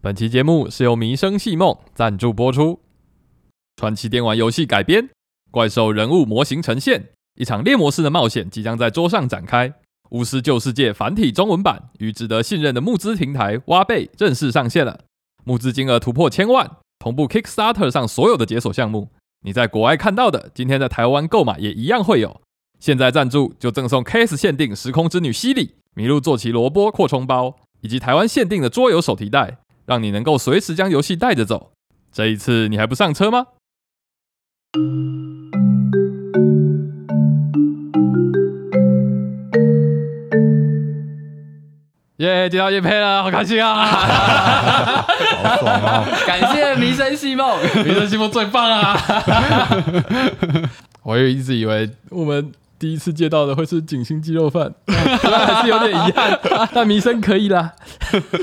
本期节目是由迷声戏梦赞助播出。传奇电玩游戏改编，怪兽人物模型呈现，一场猎魔式的冒险即将在桌上展开。巫师旧世界繁体中文版与值得信任的募资平台挖贝正式上线了，募资金额突破千万，同步 Kickstarter 上所有的解锁项目。你在国外看到的，今天在台湾购买也一样会有。现在赞助就赠送 KS 限定时空之女西里、麋鹿坐骑萝卜扩充包，以及台湾限定的桌游手提袋，让你能够随时将游戏带着走。这一次你还不上车吗？耶，接到叶配了，好开心啊！好爽啊！感谢迷生戏梦，迷生戏梦最棒啊！我也一直以为我们第一次接到的会是景星鸡肉饭，虽然还是有点遗憾，但迷声可以啦。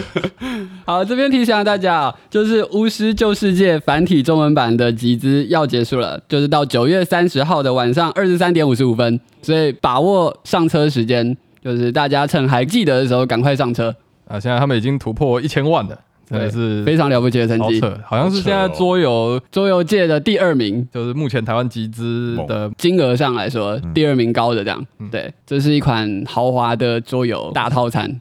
好，这边提醒大家啊，就是《巫师旧世界》繁体中文版的集资要结束了，就是到九月三十号的晚上二十三点五十五分，所以把握上车时间。就是大家趁还记得的时候，赶快上车啊！现在他们已经突破一千万了，真的是非常了不起的成绩。好像是现在桌游桌游界的第二名，就是目前台湾集资的金额上来说，第二名高的这样。对，这是一款豪华的桌游大套餐。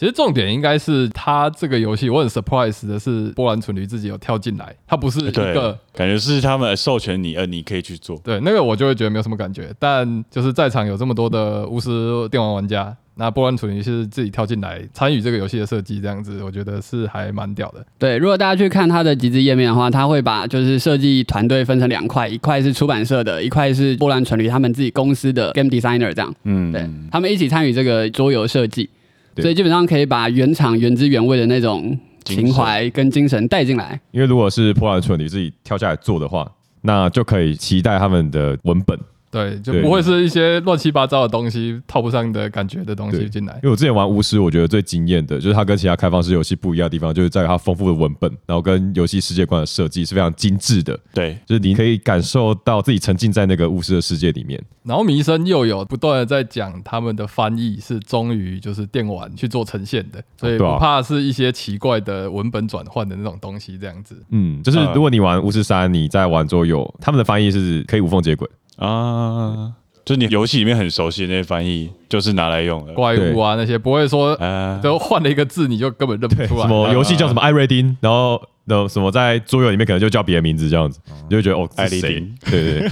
其实重点应该是他这个游戏，我很 surprise 的是波兰蠢驴自己有跳进来，他不是一个感觉是他们授权你，呃，你可以去做。对，那个我就会觉得没有什么感觉。但就是在场有这么多的巫师电玩玩家，那波兰蠢驴是自己跳进来参与这个游戏的设计，这样子我觉得是还蛮屌的。对，如果大家去看他的集资页面的话，他会把就是设计团队分成两块，一块是出版社的，一块是波兰蠢驴他们自己公司的 game designer 这样。嗯，对他们一起参与这个桌游设计。所以基本上可以把原厂原汁原味的那种情怀跟精神带进来。因为如果是破烂村你自己跳下来做的话，那就可以期待他们的文本。对，就不会是一些乱七八糟的东西套不上的感觉的东西进来。因为我之前玩巫师，我觉得最惊艳的就是它跟其他开放式游戏不一样的地方，就是在于它丰富的文本，然后跟游戏世界观的设计是非常精致的。对，就是你可以感受到自己沉浸在那个巫师的世界里面。然后迷生又有不断的在讲他们的翻译是忠于就是电玩去做呈现的，所以不怕是一些奇怪的文本转换的那种东西这样子。嗯，就是如果你玩巫师三，你在玩桌游，他们的翻译是可以无缝接轨啊。就你游戏里面很熟悉的那些翻译，就是拿来用的怪物啊那些，不会说都换了一个字你就根本认不出来。什么游戏叫什么艾瑞丁，然后那什么在桌游里面可能就叫别的名字这样子，你就觉得哦艾瑞丁，对对。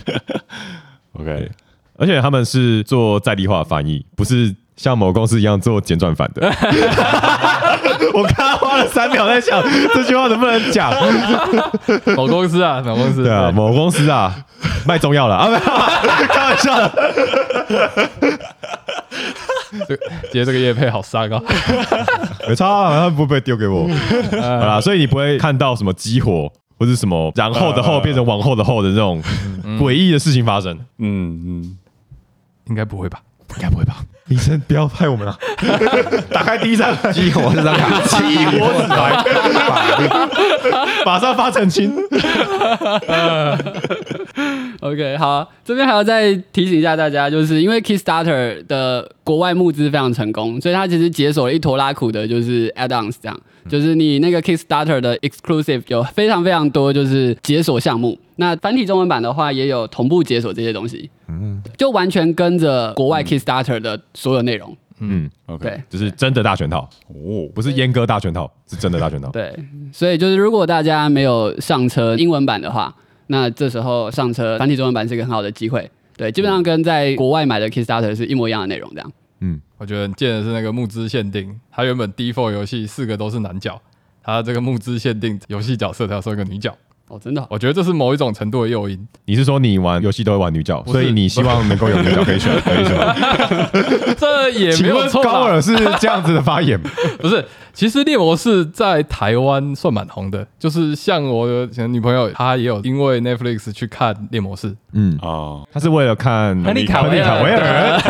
OK，而且他们是做在地化翻译，不是像某公司一样做简转版的。我刚刚花了三秒在想这句话能不能讲。某公司啊，某公司对啊，某公司啊，卖中药了啊，开玩笑的。这接这个叶配好杀啊，没差，他不会丢给我。好啦，所以你不会看到什么激活或者什么然后的后变成往后的后的这种诡异的事情发生。嗯嗯，应该不会吧？应该不会吧？医生，不要害我们了！打开第一张激活这张卡，激活纸牌，马上发澄清。OK，好，这边还要再提醒一下大家，就是因为 Kickstarter 的国外募资非常成功，所以它其实解锁了一坨拉苦的，就是 Add-ons 这样。就是你那个 Kickstarter 的 Exclusive 有非常非常多，就是解锁项目。那繁体中文版的话，也有同步解锁这些东西。嗯，就完全跟着国外 Kickstarter 的所有内容。嗯，OK，就是真的大全套哦，不是阉割大全套，是真的大全套。对，所以就是如果大家没有上车英文版的话，那这时候上车繁体中文版是一个很好的机会。对，基本上跟在国外买的 Kickstarter 是一模一样的内容，这样。嗯，我觉得见的是那个募资限定，它原本 default 游戏四个都是男角，它这个募资限定游戏角色它要收一个女角。哦，真的，我觉得这是某一种程度的诱因。你是说你玩游戏都会玩女角，所以你希望能够有女角可以选，可以选吗？这也没有错。高尔是这样子的发言，不是？其实猎魔士在台湾算蛮红的，就是像我的女朋友，她也有因为 Netflix 去看猎魔士。嗯哦，她是为了看亨利卡维尔，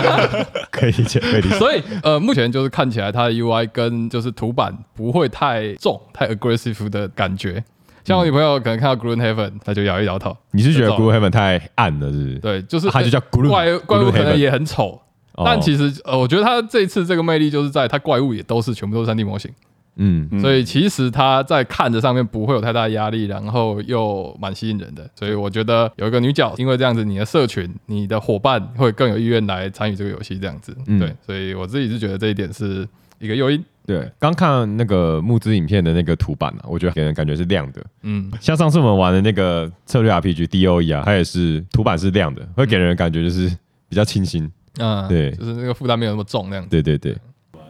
可以理解，可以理解。所以呃，目前就是看起来它的 UI 跟就是图版不会太重、太 aggressive 的感觉。像我女朋友可能看到 Green Heaven，她就摇一摇头。你是觉得 Green Heaven 太暗了，是不是？对，就是它就叫 Green 怪怪物，可能也很丑。但其实呃，我觉得它这一次这个魅力就是在它怪物也都是全部都是三 D 模型，嗯，嗯所以其实它在看着上面不会有太大的压力，然后又蛮吸引人的。所以我觉得有一个女角，因为这样子，你的社群、你的伙伴会更有意愿来参与这个游戏，这样子。嗯对，所以我自己是觉得这一点是一个诱因。对，刚看那个募资影片的那个图版啊，我觉得给人感觉是亮的。嗯，像上次我们玩的那个策略 RPG DOE 啊，它也是图版是亮的，会给人感觉就是比较清新。嗯，对就是那个负担没有那么重，那样子。对对对，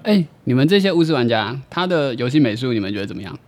哎，你们这些巫师玩家，他的游戏美术你们觉得怎么样？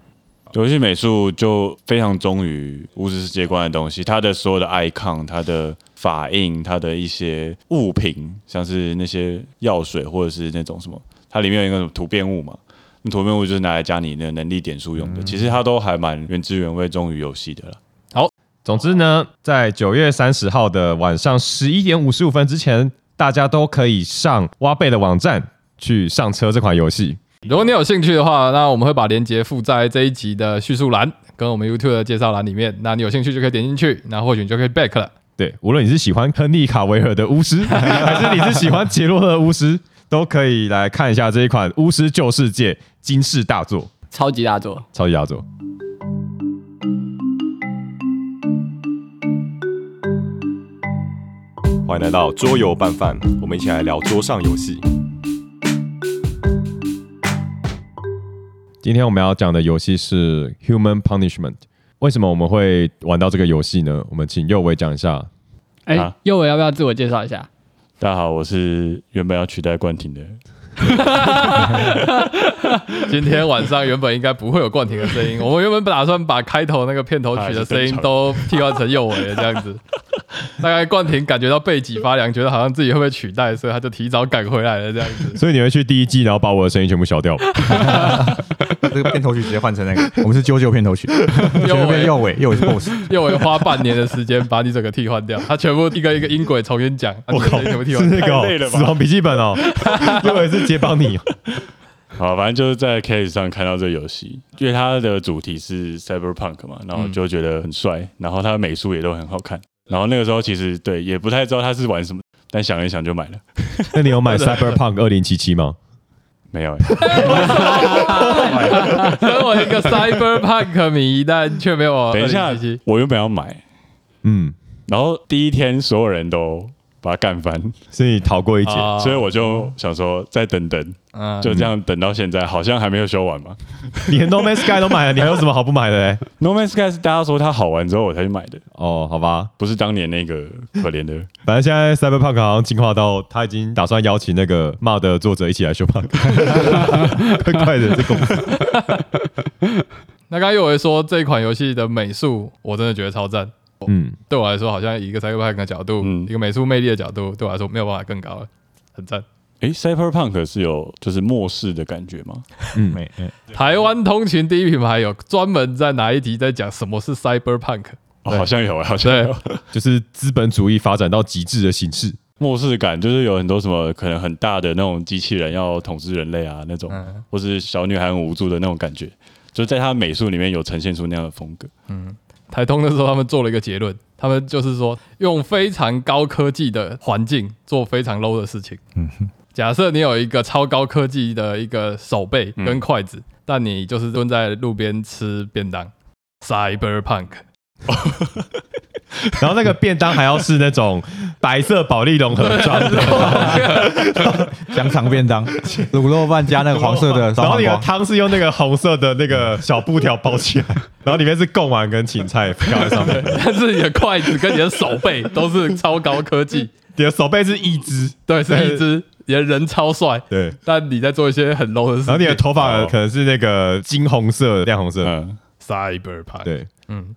游戏美术就非常忠于巫师世界观的东西，它的所有的 icon、它的法印、它的一些物品，像是那些药水或者是那种什么，它里面有一个什么突变物嘛，那突变物就是拿来加你的能力点数用的。其实它都还蛮原汁原味忠于游戏的了。好总之呢，在九月三十号的晚上十一点五十五分之前，大家都可以上挖贝的网站去上车这款游戏。如果你有兴趣的话，那我们会把链接附在这一集的叙述栏跟我们 YouTube 的介绍栏里面。那你有兴趣就可以点进去，那或许你就可以 back 了。对，无论你是喜欢亨利卡维尔的巫师，还是你是喜欢杰洛特的巫师，都可以来看一下这一款《巫师旧世界》惊世大作，超级大作，超级大作。欢迎来到桌游拌饭，我们一起来聊桌上游戏。今天我们要讲的游戏是《Human Punishment》。为什么我们会玩到这个游戏呢？我们请右伟讲一下。哎啊，右伟要不要自我介绍一下？大家好，我是原本要取代冠廷的，今天晚上原本应该不会有冠廷的声音，我们原本打算把开头那个片头曲的声音都替换成右尾的这样子。大概冠廷感觉到背脊发凉，觉得好像自己会被取代，所以他就提早赶回来了这样子。所以你会去第一季，然后把我的声音全部消掉吗？这个片头曲直接换成那个，我们是啾啾片头曲，右尾右尾，右尾是 BOSS，右尾花半年的时间把你整个替换掉，他全部一个一个音轨重新讲，我靠，你的声音全部替是换掉。那个哦太累了死亡笔记本哦，右伟是接帮你。好，反正就是在 Case 上看到这个游戏，因为它的主题是 Cyberpunk 嘛，然后就觉得很帅，然后它的美术也都很好看。然后那个时候其实对也不太知道他是玩什么，但想了一想就买了。那你有买 Cyberpunk 二零七七吗？没有、欸，身为一个 cyberpunk 迷，但却没有等一下我原本要买，嗯，然后第一天所有人都把它干翻，所以逃过一劫。啊所以我就想说再等等，嗯就这样等到现在，好像还没有修完嘛。你连 No Man's Sky 都买了，你还有什么好不买的嘞？No Man's Sky 是大家说它好玩之后我才去买的，哦，好吧，不是当年那个可怜的。反正现在 Cyberpunk 好像进化到他已经打算邀请那个 MOD 的作者一起来修 bug，快快的这公司。那刚刚有人说这一款游戏的美术，我真的觉得超赞。嗯，对我来说，好像一个 cyberpunk 的角度，嗯一个美术魅力的角度，对我来说没有办法更高了，很赞。诶 c y b e r p u n k 是有就是末世的感觉吗？嗯没，嗯台湾通勤第一品牌有专门在哪一集在讲什么是 cyberpunk，哦，好像有，好像有。就是资本主义发展到极致的形式。末世感就是有很多什么可能很大的那种机器人要统治人类啊那种，嗯或是小女孩很无助的那种感觉，就在他美术里面有呈现出那样的风格。台通的时候他们做了一个结论，他们就是说用非常高科技的环境做非常 low 的事情。假设你有一个超高科技的一个手背跟筷子，但你就是蹲在路边吃便当，cyberpunk。然后那个便当还要是那种白色保利龙盒装的，香肠便当，卤肉饭加那个黄色的然后你的汤是用那个红色的那个小布条包起来，然后里面是贡丸跟芹菜飘在上面，但是你的筷子跟你的手背都是超高科技，你的手背是一只，对，是一只，你的人超帅，对，但你在做一些很 low 的事情。然后你的头发哦。可能是那个金红色、亮红色，嗯，cyberpunk，，对，嗯，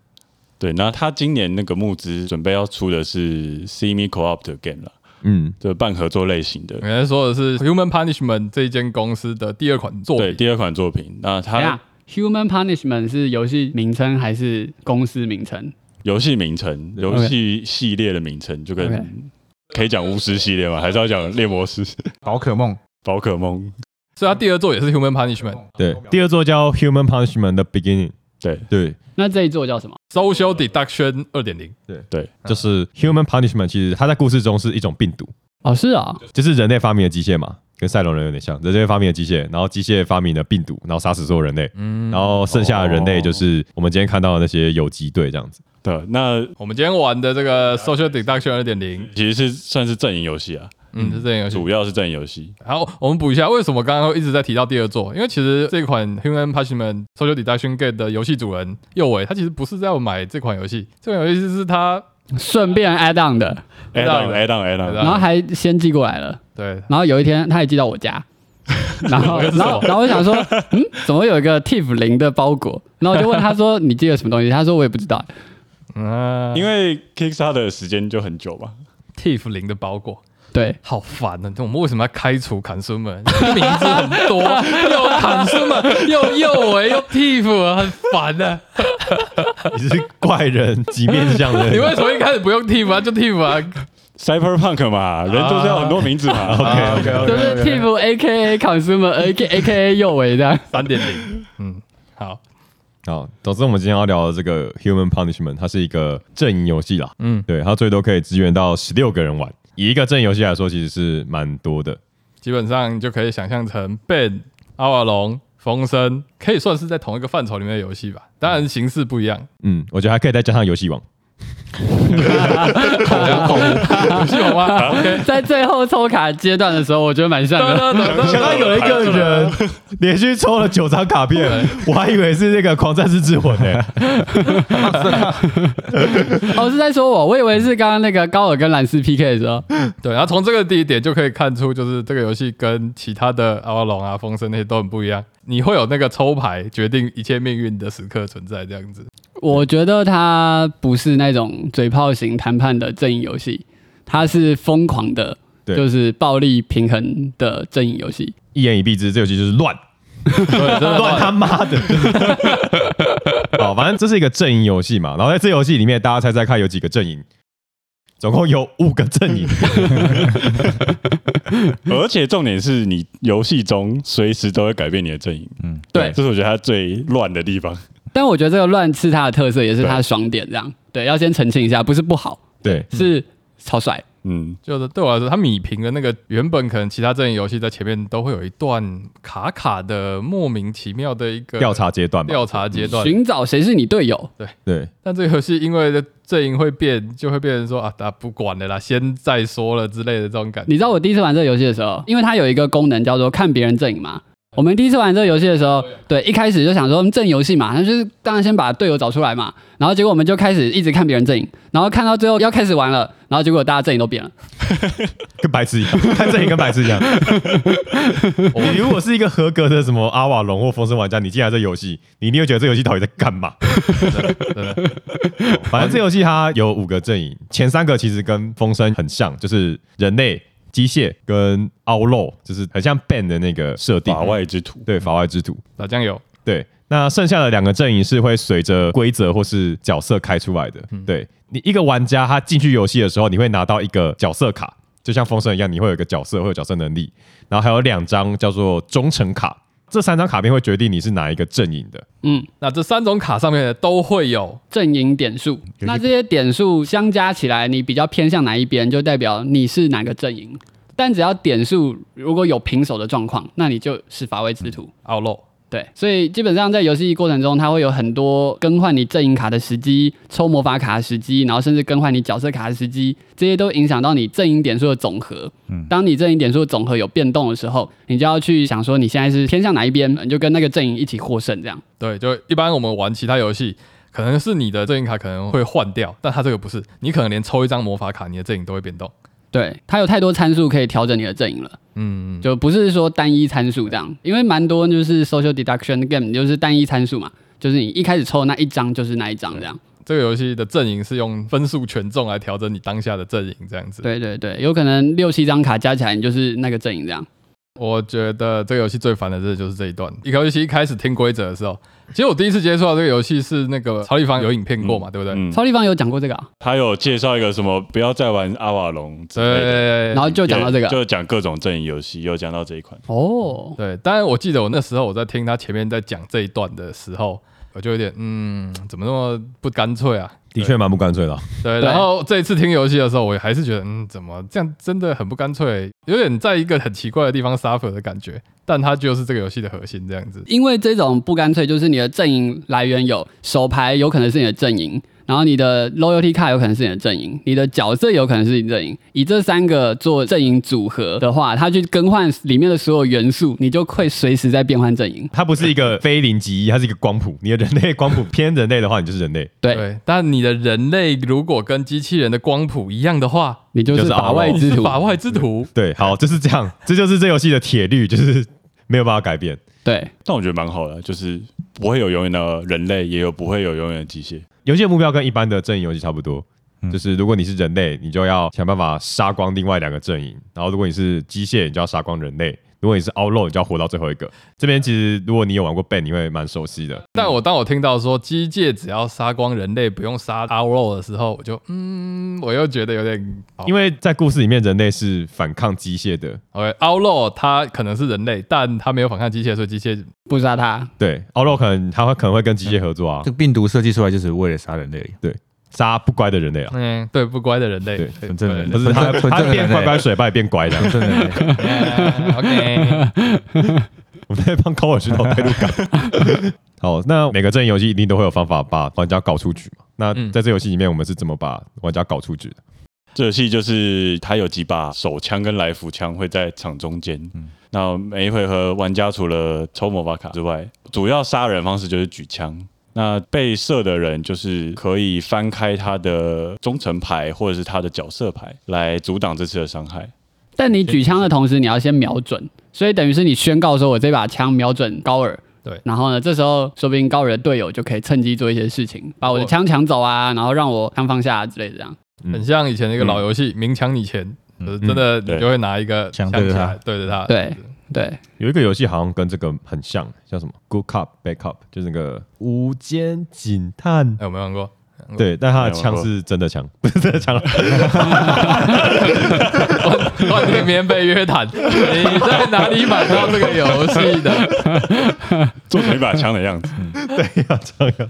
对。那他今年那个募资准备要出的是 Semi Co-op 的 game 啦，嗯，这半合作类型的我。刚才说的是 Human Punishment 这一间公司的第二款作对，品，第二款作品，那它，Human Punishment 是游戏名称还是公司名称？游戏名称、游戏系列的名称，就跟可以讲巫师系列吗？还是要讲猎魔师、宝可梦，宝可梦？所以它第二作也是 Human Punishment。对，第二座叫 Human Punishment 的 Beginning，对。对。那这一座叫什么？Social Deduction 二点零，对。对，就是 Human Punishment，其实它在故事中是一种病毒，哦，是啊，就是人类发明的机械嘛，跟赛隆人有点像，人类发明的机械，然后机械发明的病毒，然后杀死所有人类，嗯，然后剩下的人类就是我们今天看到的那些游击队这样子。对，那我们今天玩的这个 Social Deduction 二点零，其实是算是阵营游戏啊，嗯，是这样游戏。主要是阵营游戏。好，我们补一下，为什么刚刚一直在提到第二座？因为其实这款 Human Punishment Social Deduction Game 的游戏主人右伟，他其实不是在买这款游戏，这款游戏是他顺便 add on 的，add on add on add on，然后还先寄过来了。对然后有一天他也寄到我家，然后然后然后我想说，嗯，怎么有一个 TIFF 零的包裹？然后我就问他说，你寄了什么东西？他说我也不知道。嗯，因为 Kickstarter 的时间就很久嘛。Tiff 零的包裹。对，好烦啊！我们为什么要开除砍孙们？名字很多，又砍孙们，又又维，又 Tiff，很烦啊！你是怪人几面相的，你为什么一开始不用 Tiff 啊？就 Tiff 啊？Cyberpunk 嘛，人就是要很多名字嘛。OK OK OK，就是 TIFF A K A consumer A K A K A 右尾这样。三点零，嗯，好，好，总之我们今天要聊的这个 Human Punishment，它是一个阵营游戏啦。嗯，对，它最多可以支援到十六个人玩。以一个阵营游戏来说，其实是蛮多的。基本上就可以想象成 Ben、阿瓦隆、风声，可以算是在同一个范畴里面的游戏吧。当然形式不一样，嗯，我觉得还可以再加上游戏王。游戏王吗？OK，在最后抽卡阶段的时候，我觉得蛮像的。想到有一个人连续抽了九张卡片，我还以为是那个狂战士之魂呢。哦，是在说我，我以为是刚刚那个高尔跟兰斯 PK 的时候。对，然后从这个第一点就可以看出，就是这个游戏跟其他的阿瓦隆啊、风声那些都很不一样。你会有那个抽牌决定一切命运的时刻存在，这样子。我觉得它不是那种嘴炮型谈判的阵营游戏，它是疯狂的，就是暴力平衡的阵营游戏。一言以蔽之，这游戏就是乱，乱他妈的。好，反正这是一个阵营游戏嘛。然后在这游戏里面，大家猜猜看有几个阵营？总共有五个阵营。而且重点是你游戏中随时都会改变你的阵营，嗯，对这是我觉得它最乱的地方。但我觉得这个乱是它的特色，也是它的爽点。这样，对，要先澄清一下，不是不好，对，是超帅。嗯，就是对我来说，它米平的那个原本可能其他阵营游戏在前面都会有一段卡卡的莫名其妙的一个调查阶段。调查阶段，寻找谁是你队友？对对，但这个游戏因为阵营会变，就会变成说啊，啊不管了啦，先再说了之类的这种感觉。你知道我第一次玩这个游戏的时候，因为它有一个功能叫做看别人阵营嘛。我们第一次玩这个游戏的时候，对，一开始就想说嗯阵游戏嘛，那就是当然先把队友找出来嘛。然后结果我们就开始一直看别人阵营，然后看到最后要开始玩了，然后结果大家阵营都变了。跟白痴一样，看阵营跟白痴一样。你如果是一个合格的什么阿瓦隆或风声玩家，你进来这游戏，你一定会觉得这游戏到底在干嘛？反正这游戏它有五个阵营，前三个其实跟风声很像，就是人类、机械跟凹漏，就是很像 Ben 的那个设定。法外之徒。对法外之徒。打酱油，对，那剩下的两个阵营是会随着规则或是角色开出来的。对你一个玩家他进去游戏的时候，你会拿到一个角色卡，就像风声一样，你会有一个角色，会有角色能力，然后还有两张叫做忠诚卡。这三张卡片会决定你是哪一个阵营的。嗯，那这三种卡上面的都会有阵营点数，那这些点数相加起来，你比较偏向哪一边，就代表你是哪个阵营。但只要点数如果有平手的状况，那你就是法外之徒。凹漏。对，所以基本上在游戏过程中，它会有很多更换你阵营卡的时机、抽魔法卡的时机，然后甚至更换你角色卡的时机，这些都影响到你阵营点数的总和。当你阵营点数的总和有变动的时候，你就要去想说你现在是偏向哪一边，你就跟那个阵营一起获胜，这样。对，就一般我们玩其他游戏，可能是你的阵营卡可能会换掉，但它这个不是，你可能连抽一张魔法卡，你的阵营都会变动。对，它有太多参数可以调整你的阵营了。嗯，就不是说单一参数这样，因为蛮多就是 social deduction game 就是单一参数嘛，就是你一开始抽的那一张就是那一张这样。这个游戏的阵营是用分数权重来调整你当下的阵营，这样子。对对对，有可能六七张卡加起来你就是那个阵营这样。我觉得这个游戏最烦的，这就是这一段。一个游戏一开始听规则的时候，其实我第一次接触到这个游戏是那个曹立芳有影片过嘛，对不对？嗯，超立方有讲过这个啊，他有介绍一个什么不要再玩阿瓦隆之类的，对，然后就讲到这个就讲各种阵营游戏，有讲到这一款。哦，对，当然我记得我那时候我在听他前面在讲这一段的时候，我就有点嗯，怎么那么不干脆啊？的确蛮不干脆的啊。对，对然后这一次听游戏的时候，我还是觉得，嗯，怎么这样真的很不干脆，有点在一个很奇怪的地方 suffer 的感觉。但它就是这个游戏的核心，这样子。因为这种不干脆，就是你的阵营来源有手牌有可能是你的阵营，然后你的 loyalty card 有可能是你的阵营，你的角色有可能是你的阵营。以这三个做阵营组合的话，它去更换里面的所有元素，你就会随时在变换阵营。它不是一个非零即一，它是一个光谱。你的人类光谱偏人类的话，你就是人类。对，对，但你的人类如果跟机器人的光谱一样的话，你就就是是法外之徒。是法外之徒。对，好，就是这样，这就是这游戏的铁律，就是没有办法改变。对，但我觉得蛮好的，就是不会有永远的人类，也有不会有永远的机械。游戏的目标跟一般的阵营游戏差不多，就是如果你是人类，你就要想办法杀光另外两个阵营；然后如果你是机械，你就要杀光人类；如果你是 outlaw，你就要活到最后一个。这边其实如果你有玩过 Ben，你会蛮熟悉的。但我当我听到说机械只要杀光人类，不用杀 Outlaw 的时候，我就嗯，我又觉得有点，因为在故事里面，人类是反抗机械的。OK Outlaw 他可能是人类，但他没有反抗机械，所以机械不杀他。对，outlaw 可能他会可能会跟机械合作啊这，个病毒设计出来就是为了杀人类，杀不乖的人类啊。嗯，对不乖的人类，对纯正人不是他，他变乖乖水，把你变乖的。真的人类。嗯 OK，我们在帮高尔寻找代入感。好，那每个阵营游戏一定都会有方法把玩家搞出局嘛？那嗯在这游戏里面，我们是怎么把玩家搞出局的？这游戏就是它有几把手枪跟来福枪会在场中间。那每一回合玩家除了抽魔法卡之外，主要杀人方式就是举枪。那被射的人就是可以翻开他的忠诚牌或者是他的角色牌来阻挡这次的伤害。但你举枪的同时，你要先瞄准，所以等于是你宣告说我这把枪瞄准高尔。对。然后呢，这时候说不定高尔的队友就可以趁机做一些事情，把我的枪抢走啊，然后让我枪放下、啊之类的这样。很像以前那个老游戏《明抢你钱》，就是真的你就会拿一个枪对着他。起来对着他，对对，有一个游戏好像跟这个很像，叫什么 Good Cop Bad Cop，就是那个无间警探。哎，有没有玩过？对，但他的枪是真的枪，不是真的枪。乱乱天边被约谈，你在哪里买到这个游戏的？做成一把枪的样子。对，要这样。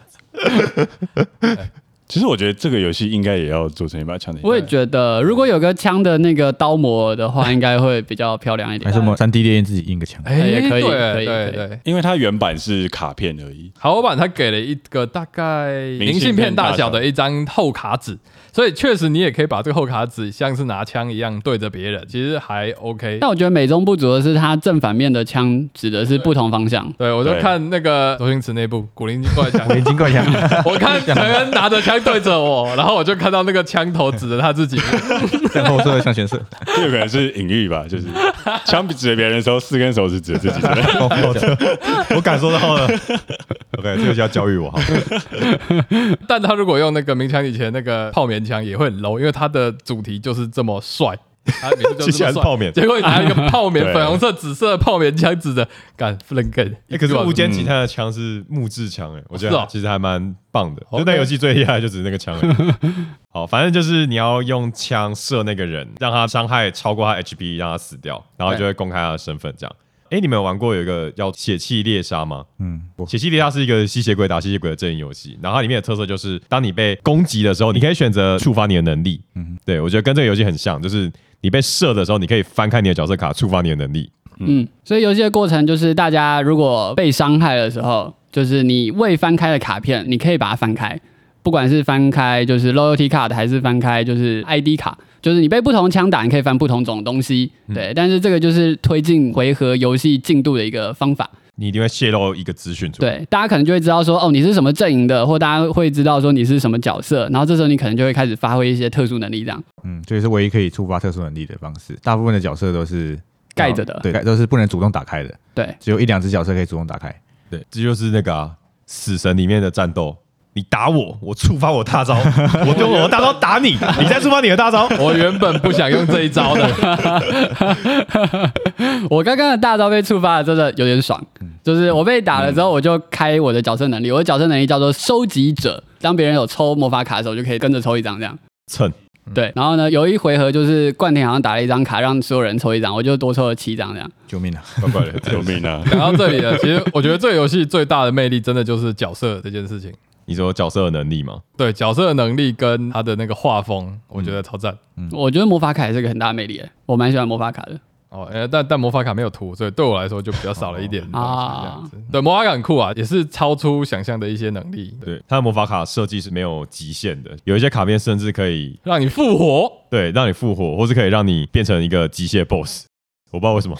其实我觉得这个游戏应该也要做成一把枪的。我也觉得如果有个枪的那个刀模的话，应该会比较漂亮一点。还是我们三 D 列印自己印个枪？哎也可以对可以可以对对。因为它原版是卡片而已。豪华版它给了一个大概明信片大小片大小的一张厚卡纸，所以确实你也可以把这个后卡纸像是拿枪一样对着别人，其实还 OK。但我觉得美中不足的是，它正反面的枪指的是不同方向。对，我就看那个周星驰那部《古灵精怪枪》，灵精怪枪，我看陈恩拿着枪对着我，然后我就看到那个枪头指着他自己。然后射向前射。这有可能是隐喻吧，就是枪指着别人的时候，四根手指指着自己。我感受到了。OK，这个就要教育我哈。但他如果用那个鸣枪以前那个泡棉枪也会很 low，因为它的主题就是这么帅，他名字就。是泡棉。结果你拿一个泡面 粉红色、紫色的泡棉枪指着，干不能干。哎，可是无间吉他的枪是木质枪，哎，我觉得其实还蛮棒的。就那游戏最厉害就只是那个枪而已。好，反正就是你要用枪射那个人，让他伤害超过他 HP，让他死掉，然后就会公开他的身份。这样，哎，你们有玩过有一个叫血气猎杀吗？嗯，血气猎杀是一个吸血鬼打吸血鬼的阵营游戏，然后它里面的特色就是，当你被攻击的时候，你可以选择触发你的能力。嗯，对我觉得跟这个游戏很像，就是你被射的时候，你可以翻开你的角色卡，触发你的能力。嗯，所以游戏的过程就是，大家如果被伤害的时候，就是你未翻开的卡片，你可以把它翻开，不管是翻开就是 loyalty card 还是翻开就是 ID 卡，就是你被不同枪打，你可以翻不同种东西。对，但是这个就是推进回合游戏进度的一个方法。你一定会泄露一个资讯出来。对，大家可能就会知道说，哦，你是什么阵营的，或大家会知道说你是什么角色，然后这时候你可能就会开始发挥一些特殊能力，这样。嗯，这也是唯一可以触发特殊能力的方式。大部分的角色都是盖着的对，盖都是不能主动打开的，对，只有一两只角色可以主动打开。对，这就是那个、啊、死神里面的战斗，你打我，我触发我大招，我用我的大招打你，你再触发你的大招。我原本不想用这一招的，我刚刚的大招被触发了，真的有点爽。就是我被打了之后，我就开我的角色能力，我的角色能力叫做收集者。当别人有抽魔法卡的时候，就可以跟着抽一张这样。蹭，对，然后呢，有一回合就是冠廷好像打了一张卡，让所有人抽一张，我就多抽了七张这样。救命啊！怪怪的。救命啊！讲到这里了，其实我觉得这个游戏最大的魅力，真的就是角色这件事情。你说角色的能力吗？对角色的能力跟他的那个画风，我觉得超赞。嗯我觉得魔法卡也是个很大的魅力，我蛮喜欢魔法卡的。哦，呃，但但魔法卡没有图，所以对我来说就比较少了一点 东西啊这样子。对，魔法卡很酷啊，也是超出想象的一些能力，对，它的魔法卡设计是没有极限的，有一些卡片甚至可以让你复活。对让你复活，或是可以让你变成一个机械 BOSS。我不知道为什么，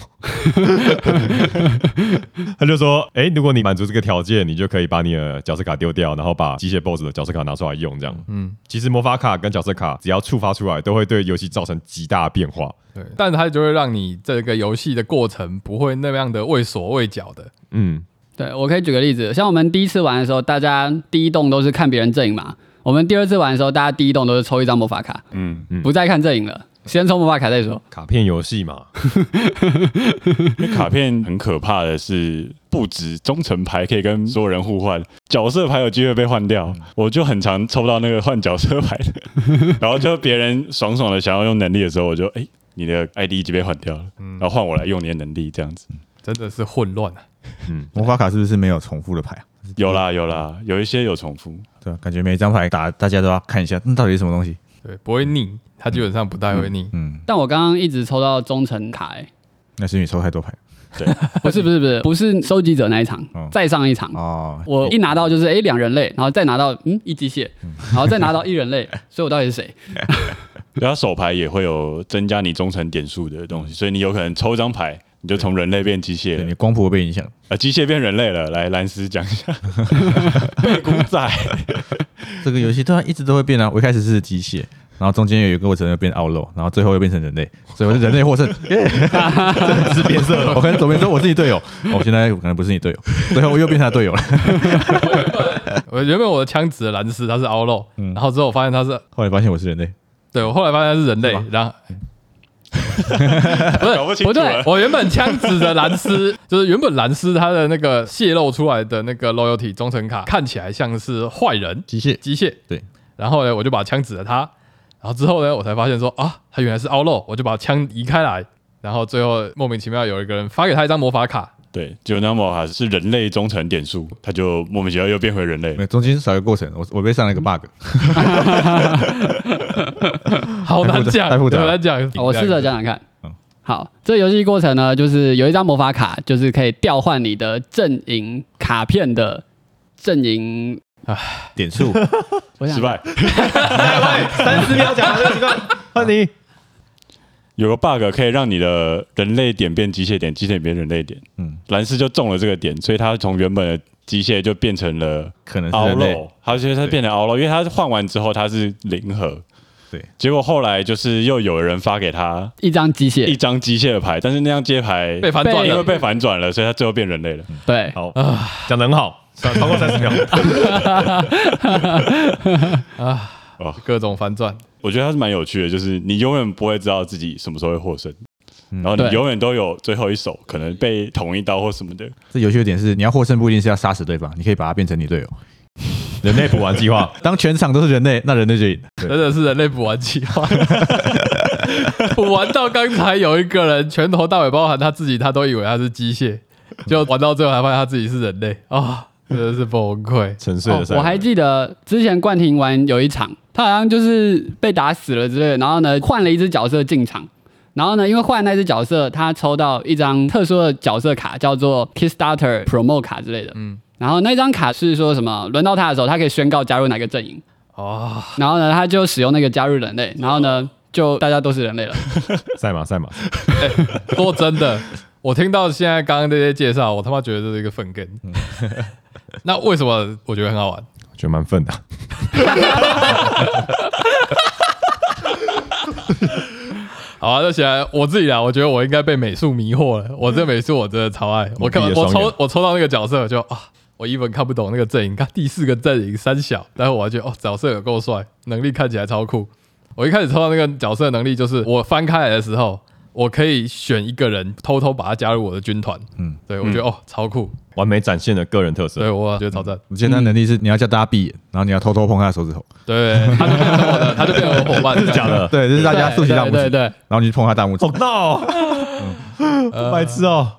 他就说：“哎、如果你满足这个条件，你就可以把你的角色卡丢掉，然后把机械 BOSS 的角色卡拿出来用。”这样，嗯，其实魔法卡跟角色卡只要触发出来，都会对游戏造成极大的变化。对，但它就会让你这个游戏的过程不会那样的畏手畏脚的。嗯，对我可以举个例子，像我们第一次玩的时候，大家第一栋都是看别人阵营嘛。我们第二次玩的时候，大家第一栋都是抽一张魔法卡，嗯嗯，不再看阵营了，先抽魔法卡再说。卡片游戏嘛，因为卡片很可怕的是，不止忠诚牌可以跟所有人互换，角色牌有机会被换掉。我就很常抽到那个换角色牌的，然后就别人爽爽的想要用能力的时候，我就哎、你的 ID 已经被换掉了，然后换我来用你的能力，这样子。真的是混乱啊！嗯魔法卡是不是没有重复的牌啊？有啦有啦，有一些有重复，对啊，感觉每一张牌打，大家都要看一下，那到底是什么东西？对，不会腻，它基本上不太会腻。嗯，但我刚刚一直抽到忠诚卡、欸，那是因为你抽太多牌对 不是不是不是不是收集者那一场，哦再上一场。哦。我一拿到就是哎两人类，然后再拿到嗯一机械，然后再拿到一人类，所以我到底是谁？然后手牌也会有增加你忠诚点数的东西，所以你有可能抽一张牌，你就从人类变机械了你，光谱会被影响，啊，机械变人类了。来，兰斯讲一下，被古仔，这个游戏对啊，一直都会变啊。我一开始是机械，然后中间有一个过程又变奥肉，然后最后又变成人类，所以我是人类获胜。是变色了，我跟左边说我是你队友，我现在可能不是你队友，最后我又变他队友了。我原本我的枪指的蓝斯他是凹肉，嗯然后之后我发现他是，后来发现我是人类，对我后来发现他是人类是吗，不清楚不对。我原本枪指着蓝斯，就是原本蓝斯他的那个泄露出来的那个 loyalty 忠诚卡看起来像是坏人机械。机械，对，然后呢我就把枪指着他，然后之后呢我才发现说啊他原来是凹肉，我就把枪移开来，然后最后莫名其妙有一个人发给他一张魔法卡，对，就那么还是人类忠诚点数，他就莫名其妙又变回人类没。中间少一个过程，我我被上了一个 bug，好难讲，太复杂我试着讲讲看嗯。好，这游戏过程呢，就是有一张魔法卡，就是可以调换你的阵营卡片的阵营。点数 失败，三十秒讲这个习惯，换你。有个 bug 可以让你的人类点变机械点，机械点变人类点。嗯。嗯，蓝斯就中了这个点，所以他从原本的机械就变成了可能是凹人类。肉，他觉得他变成凹肉，因为他换完之后他是零和。对，结果后来就是又有人发给他一张机械。一械，张机械的牌，但是那张接牌被反转了，因为被反转了，所以他最后变人类了。对，好，讲的很好，超超过三十秒。啊哦。各种反转，我觉得它是蛮有趣的，就是你永远不会知道自己什么时候会获胜，然后你永远都有最后一手可能被捅一刀或什么的。这游戏有点是你要获胜不一定是要杀死对方，你可以把他变成你队友。人类补完计划，当全场都是人类，那人类就赢。对。真的是人类补完计划，补完到刚才有一个人全头到尾包含他自己，他都以为他是机械，就玩到最后才发现他自己是人类。啊，真的是崩溃。哦沉睡的赛、我还记得之前冠廷玩有一场，他好像就是被打死了之类的，然后呢换了一只角色进场，然后呢因为换那只角色，他抽到一张特殊的角色卡，叫做 Kickstarter Promo 卡之类的，嗯，然后那张卡是说什么轮到他的时候，他可以宣告加入哪个阵营，哦，然后呢他就使用那个加入人类，然后呢就大家都是人类了，赛马赛马，说真的，我听到现在刚刚这些介绍，我他妈觉得这是一个粪根。那为什么我觉得很好玩？我觉得蛮粪的。好啊，那起来我自己啊，我觉得我应该被美术迷惑了。我这美术我真的超爱，我看我抽我抽到那个角色就啊，我一本看不懂那个阵营，看第四个阵营三小，但是我还觉得哦，角色有够帅，能力看起来超酷。我一开始抽到那个角色能力，就是我翻开来的时候，我可以选一个人偷偷把他加入我的军团。嗯。嗯，对我觉得、哦超酷，完美展现了个人特色。对。我觉得超赞。我记得他能力是你要叫大家闭眼，然后你要偷偷碰他的手指头，对，他就变成我的，他就变成我伙伴，真的假的？对，这是大家竖起大拇指，对对对，然后你去碰他大拇指。好，闹哦，呃。白痴哦！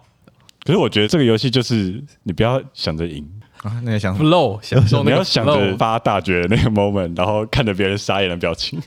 可是我觉得这个游戏就是你不要想着赢，啊，那个想法 flow 享受你要想着发大绝的那个 moment，然后看着别人傻眼的表情，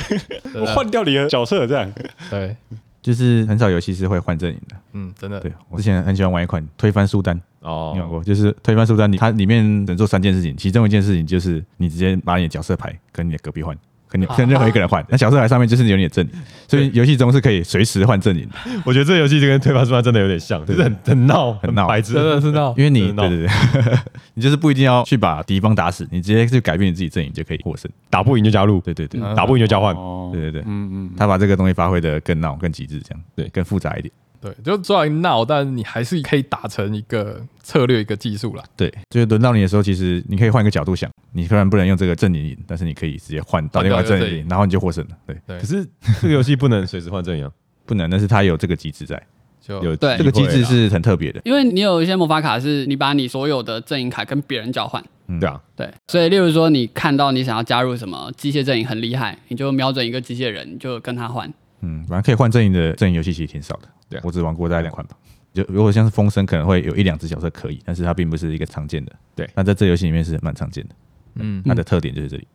我换掉你的角色这样。对，就是很少游戏是会换阵营的。嗯，真的，对我之前很喜欢玩一款推翻书单，哦你玩过？就是推翻书单，你它里面能做三件事情，其中一件事情就是你直接把你的角色牌跟你的隔壁换。跟你跟任何一个人换，那小色牌上面就是有你的阵营，所以游戏中是可以随时换阵营。我觉得这游戏就跟推翻书单真的有点像，就是很很闹，很闹白痴，真的是闹。因为你对对对，你就是不一定要去把敌方打死，你直接去改变你自己阵营就可以获胜。打不赢就加入，对对对，嗯打不赢就交换。哦对对对，嗯嗯，他把这个东西发挥的更闹、更极致，这样对更复杂一点。对，就虽然闹，但你还是可以打成一个策略、一个技术啦。对，就是轮到你的时候，其实你可以换一个角度想，你虽然不能用这个阵营赢，但是你可以直接换到另外一个阵营然后你就获胜了。对，对可，是这个游戏不能随时换阵营啊，不能，但是它有这个机制在，就有对这个机制是很特别的。因为你有一些魔法卡是你把你所有的阵营卡跟别人交换。对啊，对，所以例如说你看到你想要加入什么机械阵营很厉害，你就瞄准一个机械人，你就跟他换。嗯，反正可以换阵营的阵营游戏其实挺少的。对啊我只玩过大概两款吧。就如果像是风声，可能会有一两只角色可以，但是它并不是一个常见的。对那在这游戏里面是蛮常见的，嗯，它的特点就是这里。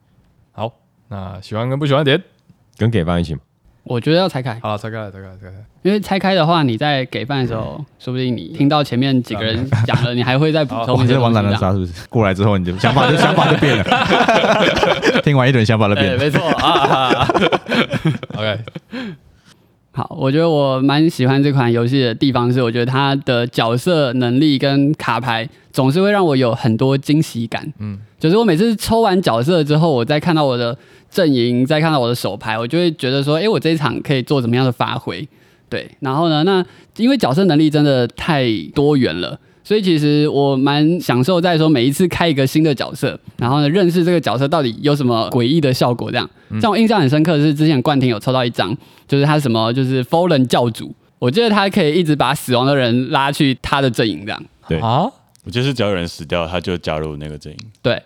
好，那喜欢跟不喜欢点，跟给饭一起嘛。我觉得要拆开，好了，拆开了，拆开了，拆开来。因为拆开的话，你在给饭的时候，说不定你听到前面几个人 讲了，你还会再补充哦，一些你在玩东西这样。狼人杀是不是？过来之后，你的想法就想法就变了，听完一轮想法就变，了。没错啊。OK，好，我觉得我蛮喜欢这款游戏的地方是，我觉得它的角色能力跟卡牌总是会让我有很多惊喜感。嗯嗯，就是我每次抽完角色之后，我再看到我的阵营，再看到我的手牌，我就会觉得说，诶，我这一场可以做怎么样的发挥？对，然后呢，那因为角色能力真的太多元了。所以其实我蛮享受在说每一次开一个新的角色，然后呢认识这个角色到底有什么诡异的效果。这样，像我印象很深刻的是之前冠廷有抽到一张，就是他什么就是 Fallen 教主，我记得他可以一直把死亡的人拉去他的阵营这样。对啊，我就是只要有人死掉，他就加入那个阵营。对，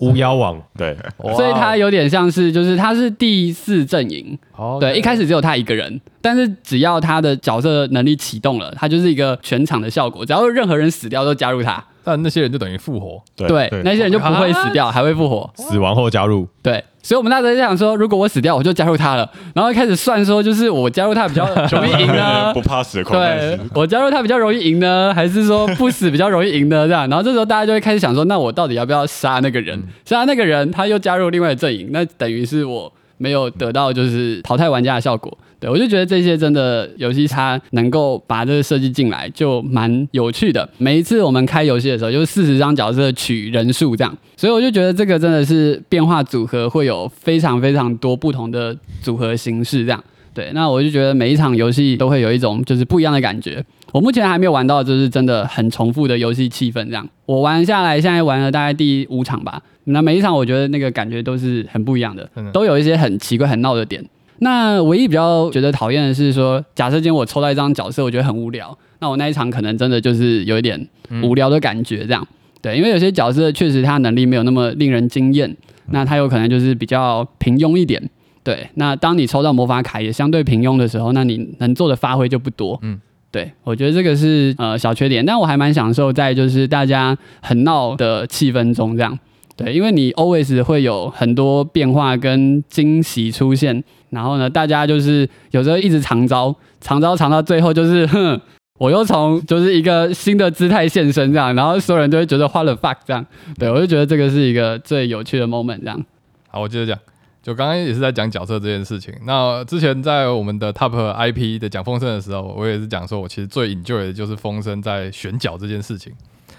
巫妖王，对，所以他有点像是就是他是第四阵营，好，对，一开始只有他一个人，但是只要他的角色能力启动了，他就是一个全场的效果，只要任何人死掉都加入他，但那些人就等于复活，对对，那些人就不会死掉，还会复活。死亡后加入，对，所以我们那时候就想说，如果我死掉，我就加入他了，然后开始算说，就是我加入他比较 容易赢呢不，怕死的狂战对士。我加入他比较容易赢呢，还是说不死比较容易赢呢？这样，然后这时候大家就会开始想说，那我到底要不要杀那个人？杀那个人，他又加入另外的阵营，那等于是我没有得到就是淘汰玩家的效果。对我就觉得这些真的游戏它能够把这个设计进来，就蛮有趣的。每一次我们开游戏的时候，就是四十张角色取人数这样，所以我就觉得这个真的是变化组合会有非常非常多不同的组合形式这样。对，那我就觉得每一场游戏都会有一种就是不一样的感觉。我目前还没有玩到就是真的很重复的游戏气氛这样。我玩下来，现在玩了大概第五场吧。那每一场我觉得那个感觉都是很不一样的，都有一些很奇怪、很闹的点。那唯一比较觉得讨厌的是说，假设今天我抽到一张角色，我觉得很无聊，那我那一场可能真的就是有一点无聊的感觉这样。对，因为有些角色确实他能力没有那么令人惊艳，那他有可能就是比较平庸一点。对，那当你抽到魔法卡也相对平庸的时候，那你能做的发挥就不多。嗯嗯，对，我觉得这个是呃小缺点，但我还蛮享受在就是大家很闹的气氛中这样。对，因为你 always 会有很多变化跟惊喜出现，然后呢，大家就是有时候一直长招，长招长到最后就是 哼。我又从就是一个新的姿态现身这样，然后所有人都会觉得花了 fuck 这样，对我就觉得这个是一个最有趣的 moment 这样。好，我接着讲。就刚刚也是在讲角色这件事情。那之前在我们的 Top IP 的讲风声的时候，我也是讲说，我其实最 enjoy 的就是风声在选角这件事情。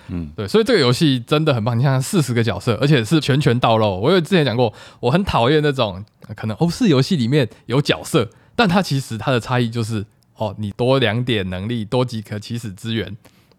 嗯，对，所以这个游戏真的很棒。你看，四十个角色，而且是全权倒漏。我有之前讲过，我很讨厌那种呃可能欧式游戏里面有角色，但它其实它的差异就是哦，你多两点能力，多几颗起始资源，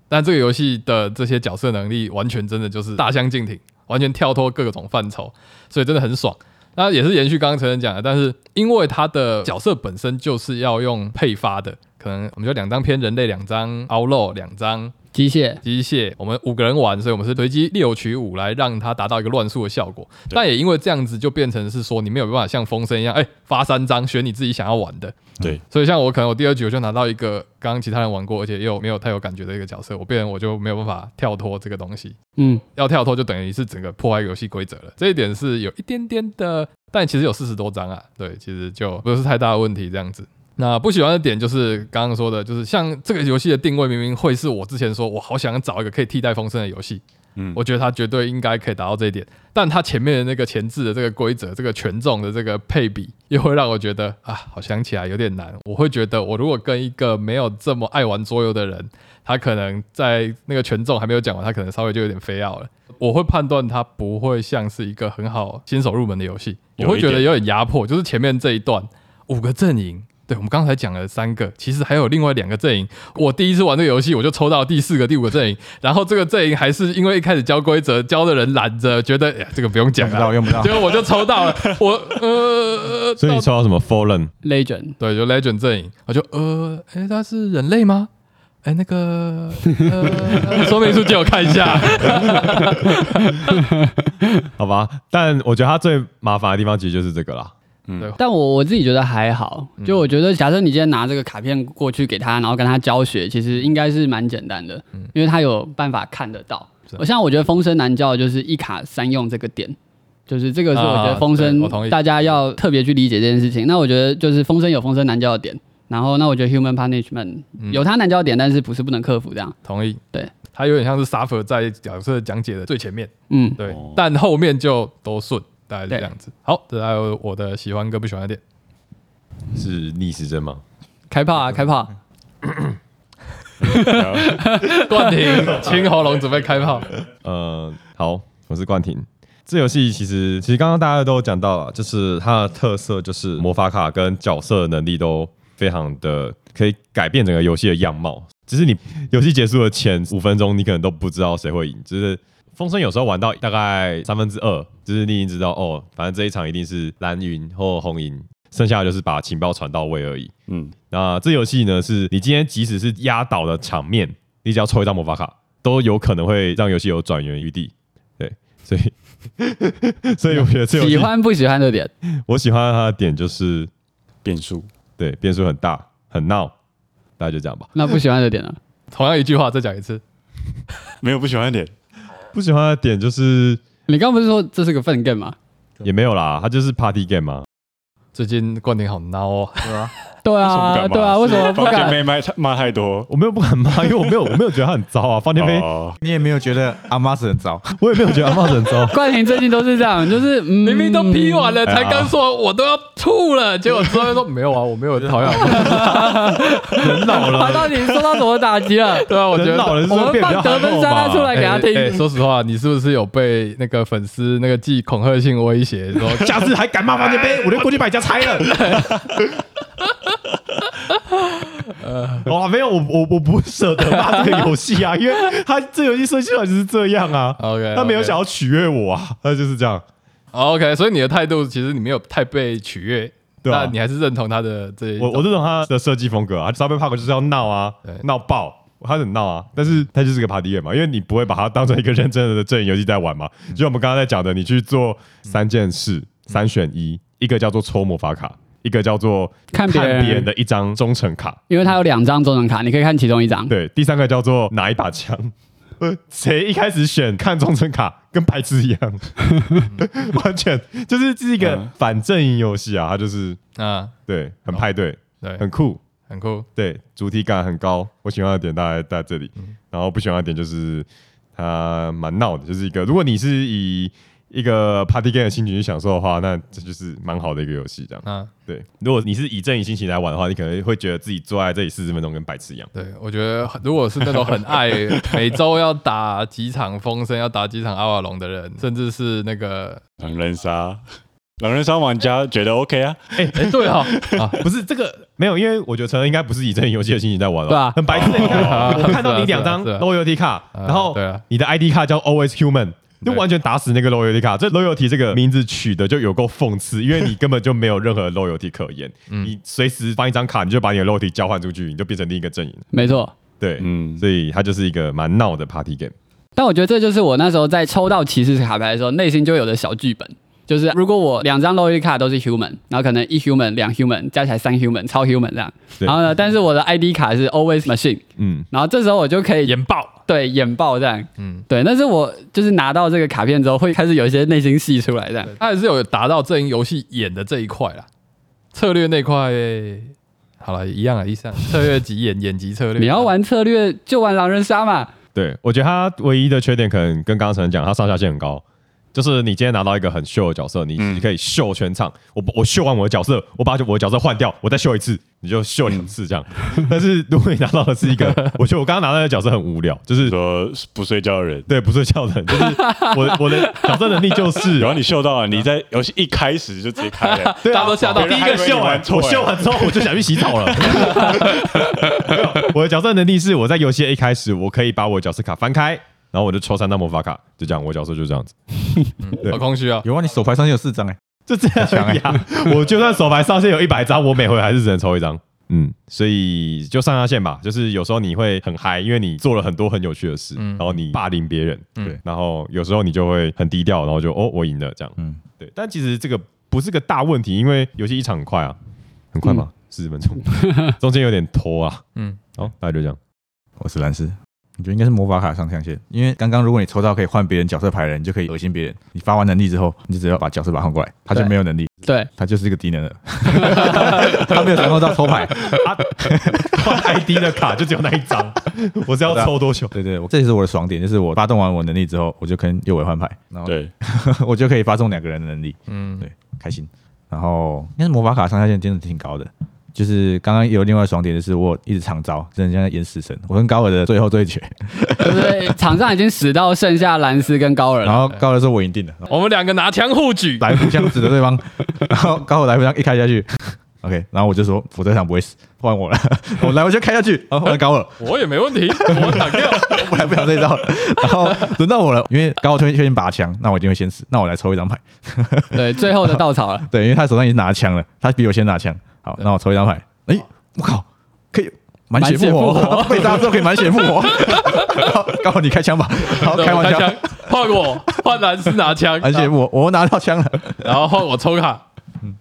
但这个游戏的这些角色能力完全真的就是大相径庭，完全跳脱各种范畴，所以真的很爽。那也是延续刚刚陈晨讲的，但是因为他的角色本身就是要用配发的，可能我们就两张片人类，两张 outlaw，两张机械机械，我们五个人玩，所以我们是随机六取五来让它达到一个乱数的效果。但也因为这样子，就变成是说你没有办法像风声一样，哎、发三张选你自己想要玩的。对，所以像我可能我第二局我就拿到一个刚刚其他人玩过，而且又没有太有感觉的一个角色，我变成我就没有办法跳脱这个东西。嗯，要跳脱就等于是整个破坏游戏规则了，这一点是有一点点的，但其实有四十多张啊，对，其实就不是太大的问题这样子。那不喜欢的点就是刚刚说的，就是像这个游戏的定位明明会是我之前说我好想找一个可以替代风声的游戏，嗯我觉得它绝对应该可以达到这一点，但它前面的那个前置的这个规则、这个权重的这个配比，又会让我觉得啊，好想起来有点难。我会觉得我如果跟一个没有这么爱玩桌游的人，他可能在那个权重还没有讲完，他可能稍微就有点飞奥了。我会判断它不会像是一个很好新手入门的游戏，我会觉得有点压迫，就是前面这一段五个阵营。对，我们刚才讲了三个，其实还有另外两个阵营。我第一次玩这个游戏，我就抽到第四个、第五个阵营，然后这个阵营还是因为一开始教规则，教的人懒着，觉得哎呀这个不用讲了，用不到用不到结果我就抽到了，我呃，所以你抽到什么 Fallen？Legend 对，就 Legend 阵营，我就呃，哎，他是人类吗？哎，那个呃，说明书借我看一下。好吧，但我觉得他最麻烦的地方其实就是这个啦。但我我自己觉得还好，就我觉得，假设你今天拿这个卡片过去给他，然后跟他教学，其实应该是蛮简单的，因为他有办法看得到。我像我觉得风声难教的就是一卡三用这个点，就是这个是我觉得啊风声对我同意。大家要特别去理解这件事情。那我觉得就是风声有风声难教的点，然后那我觉得 human punishment 有它难教的点，但是不是不能克服这样。同意，对，他有点像是 Suffer 在角色讲解的最前面，嗯，对，哦。但后面就都顺，大概是这样子。好，这还有我的喜欢跟不喜欢的点。是逆时针吗？开炮啊，开炮！冠廷 清喉咙准备开炮，呃，好，我是冠廷。这游戏其实其实刚刚大家都有讲到了，就是它的特色就是魔法卡跟角色能力都非常的可以改变整个游戏的样貌。只是你游戏结束的前五分钟，你可能都不知道谁会赢。就是风声有时候玩到大概三分之二，就是你已经知道哦，反正这一场一定是蓝云或红赢，剩下的就是把情报传到位而已。嗯，那这游戏呢，是你今天即使是压倒的场面，你只要抽一张魔法卡，都有可能会让游戏有转元余地。对，所以 所以我觉得这游戏 喜欢不喜欢的点，我喜欢它的点就是变数对变数很大，很闹，大家就这样吧。那不喜欢的点呢？同样一句话再讲一次。没有不喜欢的点，不喜欢的点就是你刚刚不是说这是个粪 game 吗？也没有啦，它就是 party game 嘛。最近冠廷好孬哦，对为什么不啊，对啊，为什么不房间敢？妹骂骂太多，我没有不敢骂，因为我没有我没有觉得他很糟啊。方天飞，哦你也没有觉得阿妈是很糟，我也没有觉得阿茂很糟。冠廷最近都是这样，就是嗯明明都批完了，才刚说我都要吐了，结果之后又说没有啊，我没有讨厌。人老他了，到底受到什么打击了？对啊，我觉得我们放得分沙拉出来给他听。说实话，你是不是有被那个粉丝那个寄恐吓性威胁说下次还敢骂方天飞，我就过去把你家拆了。哇，没有，我我我不舍得骂这个游戏啊，因为他这游戏设计出来就是这样啊。OK？他没有想要取悦我啊，他就是这样。OK，所以你的态度其实你没有太被取悦，对啊那你还是认同他的这。我我认同他的设计风格啊，沙贝帕克就是要闹啊对，闹爆。他很闹啊，但是他就是个 party game 嘛，因为你不会把它当成一个认真的阵营游戏在玩嘛。就像我们刚刚在讲的，你去做三件事，三选一，一个叫做抽魔法卡，一个叫做看别人的一张忠诚卡，因为它有两张忠诚卡，你可以看其中一张。对，第三个叫做拿一把枪。呃谁一开始选看忠诚卡，跟白痴一样，完全就是这是一个嗯反阵营游戏啊，它就是啊，对，很派对，对，很酷，很酷。对，主题感很高。我喜欢的点大概在这里，然后不喜欢的点就是它蛮闹的，就是一个如果你是以一个 party game 的心情去享受的话，那这就是蛮好的一个游戏。这样啊，对，如果你是以阵营心情来玩的话，你可能会觉得自己坐在这里四十分钟跟白痴一样。对，我觉得如果是那种很爱 每周要打几场风声、要打几场阿瓦隆的人，甚至是那个狼人杀狼人杀玩家觉得 OK 啊，哎，对啊，啊，不是这个 没有，因为我觉得陈恩应该不是以真人游戏的心情在玩对啊，很白痴。你看我看到你两张是啊是啊 loyalty 卡，啊然后对啊你的 ID 卡叫 always human。就完全打死那个 loyalty 卡，这 loyalty 这个名字取的就有够讽刺，因为你根本就没有任何 loyalty 可言，你随时翻一张卡，你就把你的 loyalty 交换出去，你就变成另一个阵营。没错。对，嗯，所以它就是一个蛮闹的 party game。但我觉得这就是我那时候在抽到骑士卡牌的时候，内心就有的小剧本。就是如果我两张 loyalty 卡都是 human，然后可能一 human、两 human 加起来三 human，超 human 这样。然后呢，但是我的 ID 卡是 always machine，嗯，然后这时候我就可以演爆，对演爆这样。嗯，对，但是我就是拿到这个卡片之后，会开始有一些内心戏出来这样。他也是有达到阵营游戏演的这一块啦，策略那块，好了，一样啊，一样，策略及演演级策略，你要玩策略就玩狼人杀嘛。对，我觉得他唯一的缺点可能跟刚刚陈讲，他上下限很高。就是你今天拿到一个很秀的角色，你嗯你可以秀全场。我我秀完我的角色，我把我的角色换掉，我再秀一次，你就秀两次这样。但是如果你拿到的是一个，我觉得我刚刚拿到的角色很无聊，就是说不睡觉的人。对不睡觉的人，就是我我的角色能力就是 然后你秀到了，你在游戏一开始就直接开了，对啊，大家都吓到第一个秀完，我秀完之后我就想去洗澡了。我的角色能力是我在游戏一开始，我可以把我的角色卡翻开，然后我就抽三张魔法卡，就这样，我角色就这样子。对好空虚啊，有啊，你手牌上限有四张哎，就这样而已啊。我就算手牌上限有一百张，我每回还是只能抽一张。嗯，所以就上下限吧，就是有时候你会很嗨，因为你做了很多很有趣的事，嗯然后你霸凌别人，嗯对，然后有时候你就会很低调，然后就哦我赢了这样，嗯，对。但其实这个不是个大问题，因为游戏一场很快啊，很快吗？四十分钟，中间有点拖啊。嗯，好，大概就这样。我是蓝斯。我觉得应该是魔法卡上象限，因为刚刚如果你抽到可以换别人角色牌的人，你就可以恶心别人。你发完能力之后，你就只要把角色把它换过来，他就对没有能力，对，他就是一个低能儿，他没有享受到抽牌。换 ID 的卡就只有那一张，我是要抽多久？对对，我这也是我的爽点，就是我发动完我能力之后，我就跟右尾换牌，然后对，我就可以发送两个人的能力，嗯，对，开心。然后应该是魔法卡上下限真的挺高的，就是刚刚有另外爽点，就是我一直长招，真的像在演死神。我跟高尔的最后对决，就是场上已经死到剩下兰斯跟高尔然。后高尔说我赢定了，我们两个拿枪互举，来福枪指着对方，然后高尔来福枪一开下去，OK，然后我就说我这场不会死，换我了，我来福枪开下去，然后换高尔，我也没问题，我挡掉，我来不了这一招，然后轮到我了，因为高尔推确定拔枪，那我一定会先死，那我来抽一张牌，对，最后的稻草了。对，因为他手上已经拿枪了，他比我先拿枪，好，那我抽一张牌，哎，我靠，可以。满血复活，被杀之后可以满血复活。刚好你开枪吧，然后开完枪，换我，换男士拿枪，满血复活，我拿到枪了。然后换我抽卡，